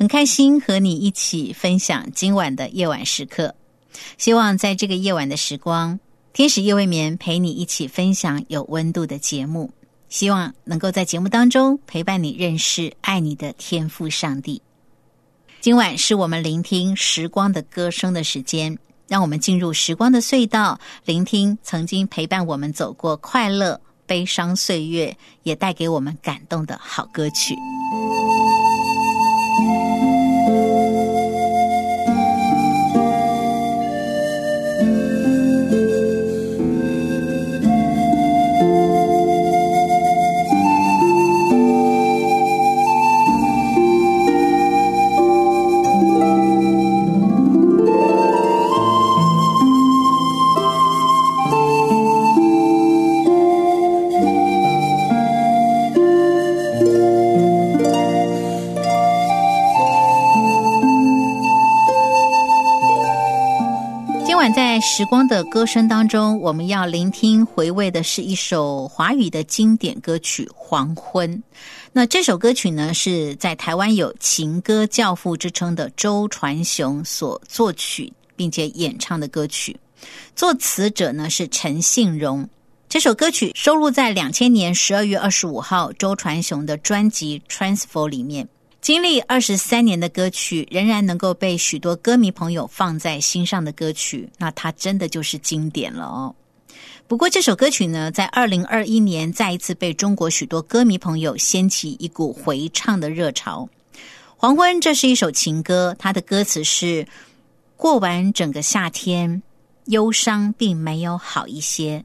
很开心和你一起分享今晚的夜晚时刻。希望在这个夜晚的时光，天使夜未眠陪你一起分享有温度的节目。希望能够在节目当中陪伴你认识爱你的天赋上帝。今晚是我们聆听时光的歌声的时间，让我们进入时光的隧道，聆听曾经陪伴我们走过快乐、悲伤岁月，也带给我们感动的好歌曲。时光的歌声当中，我们要聆听回味的是一首华语的经典歌曲《黄昏》。那这首歌曲呢，是在台湾有情歌教父之称的周传雄所作曲并且演唱的歌曲，作词者呢是陈信荣。这首歌曲收录在两千年十二月二十五号周传雄的专辑《Transfer》里面。经历二十三年的歌曲，仍然能够被许多歌迷朋友放在心上的歌曲，那它真的就是经典了哦。不过这首歌曲呢，在二零二一年再一次被中国许多歌迷朋友掀起一股回唱的热潮。黄昏，这是一首情歌，它的歌词是：过完整个夏天，忧伤并没有好一些。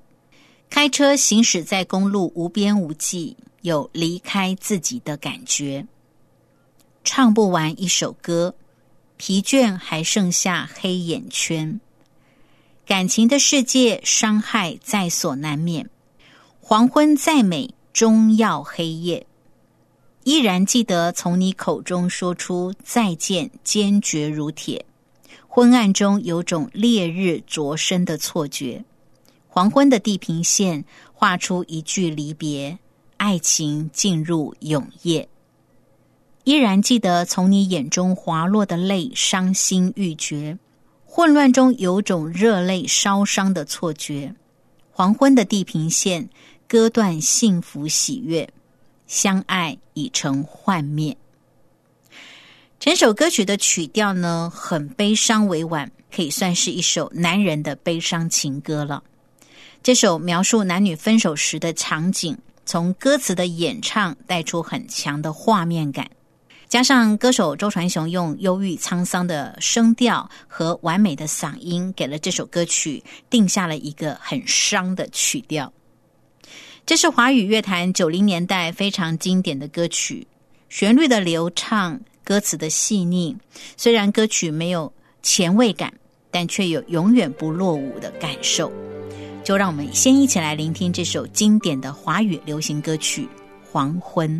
开车行驶在公路，无边无际，有离开自己的感觉。唱不完一首歌，疲倦还剩下黑眼圈。感情的世界，伤害在所难免。黄昏再美，终要黑夜。依然记得从你口中说出再见，坚决如铁。昏暗中有种烈日灼身的错觉。黄昏的地平线，画出一句离别，爱情进入永夜。依然记得从你眼中滑落的泪，伤心欲绝。混乱中有种热泪烧伤的错觉。黄昏的地平线，割断幸福喜悦，相爱已成幻灭。整首歌曲的曲调呢，很悲伤委婉，可以算是一首男人的悲伤情歌了。这首描述男女分手时的场景，从歌词的演唱带出很强的画面感。加上歌手周传雄用忧郁沧桑的声调和完美的嗓音，给了这首歌曲定下了一个很伤的曲调。这是华语乐坛九零年代非常经典的歌曲，旋律的流畅，歌词的细腻。虽然歌曲没有前卫感，但却有永远不落伍的感受。就让我们先一起来聆听这首经典的华语流行歌曲《黄昏》。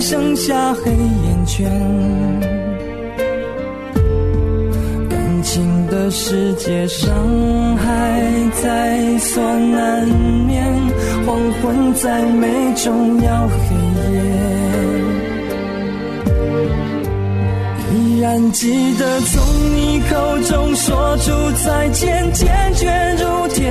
剩下黑眼圈。感情的世界，伤害在所难免，黄昏再美，终要黑夜。依然记得从你口中说出再见，坚决如铁。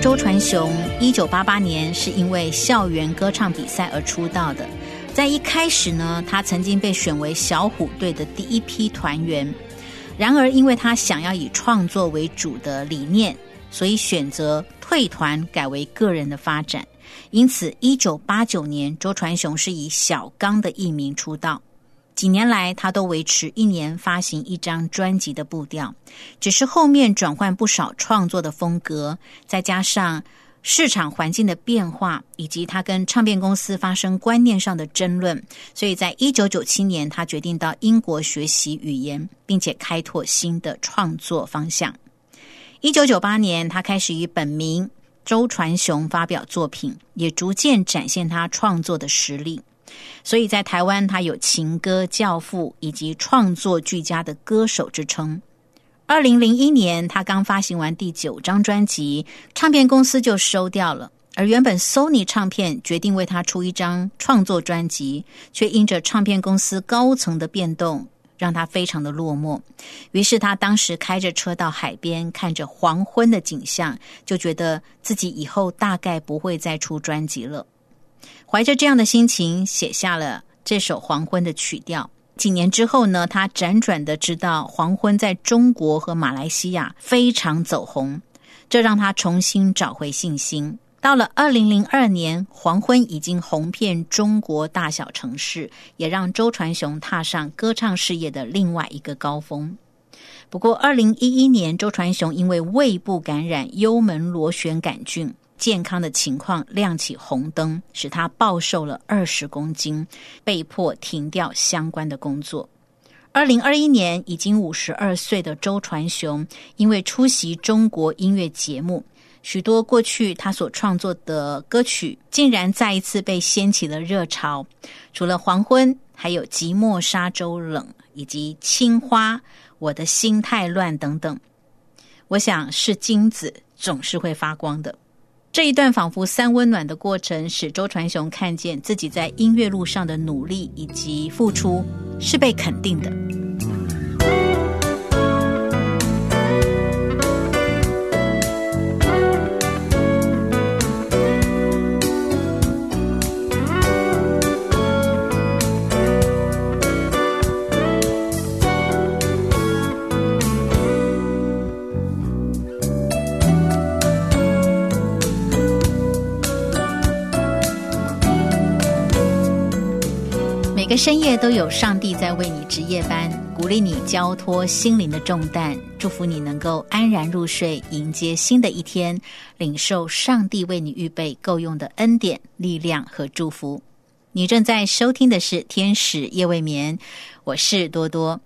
周传雄，一九八八年是因为校园歌唱比赛而出道的。在一开始呢，他曾经被选为小虎队的第一批团员。然而，因为他想要以创作为主的理念，所以选择退团，改为个人的发展。因此，一九八九年，周传雄是以小刚的艺名出道。几年来，他都维持一年发行一张专辑的步调，只是后面转换不少创作的风格，再加上市场环境的变化，以及他跟唱片公司发生观念上的争论，所以在一九九七年，他决定到英国学习语言，并且开拓新的创作方向。一九九八年，他开始以本名周传雄发表作品，也逐渐展现他创作的实力。所以在台湾，他有情歌教父以及创作俱佳的歌手之称。二零零一年，他刚发行完第九张专辑，唱片公司就收掉了。而原本 Sony 唱片决定为他出一张创作专辑，却因着唱片公司高层的变动，让他非常的落寞。于是他当时开着车到海边，看着黄昏的景象，就觉得自己以后大概不会再出专辑了。怀着这样的心情，写下了这首《黄昏》的曲调。几年之后呢，他辗转的知道《黄昏》在中国和马来西亚非常走红，这让他重新找回信心。到了二零零二年，《黄昏》已经红遍中国大小城市，也让周传雄踏上歌唱事业的另外一个高峰。不过，二零一一年，周传雄因为胃部感染幽门螺旋杆菌。健康的情况亮起红灯，使他暴瘦了二十公斤，被迫停掉相关的工作。二零二一年，已经五十二岁的周传雄，因为出席中国音乐节目，许多过去他所创作的歌曲，竟然再一次被掀起了热潮。除了黄昏，还有寂寞沙洲冷，以及青花，我的心太乱等等。我想，是金子总是会发光的。这一段仿佛三温暖的过程，使周传雄看见自己在音乐路上的努力以及付出是被肯定的。每个深夜都有上帝在为你值夜班，鼓励你交托心灵的重担，祝福你能够安然入睡，迎接新的一天，领受上帝为你预备够用的恩典、力量和祝福。你正在收听的是《天使夜未眠》，我是多多。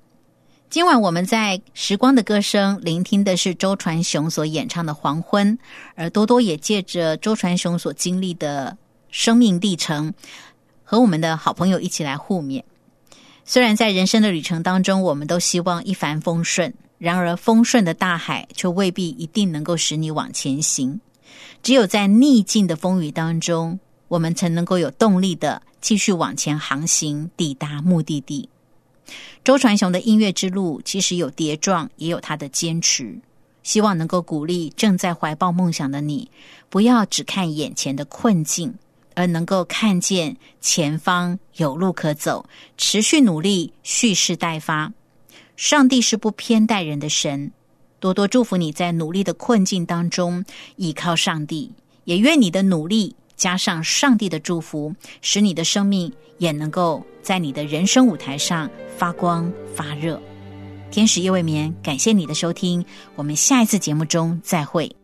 今晚我们在时光的歌声聆听的是周传雄所演唱的《黄昏》，而多多也借着周传雄所经历的生命历程。和我们的好朋友一起来互勉。虽然在人生的旅程当中，我们都希望一帆风顺，然而风顺的大海却未必一定能够使你往前行。只有在逆境的风雨当中，我们才能够有动力的继续往前航行，抵达目的地。周传雄的音乐之路其实有跌撞，也有他的坚持。希望能够鼓励正在怀抱梦想的你，不要只看眼前的困境。而能够看见前方有路可走，持续努力，蓄势待发。上帝是不偏待人的神，多多祝福你在努力的困境当中依靠上帝，也愿你的努力加上上帝的祝福，使你的生命也能够在你的人生舞台上发光发热。天使夜未眠，感谢你的收听，我们下一次节目中再会。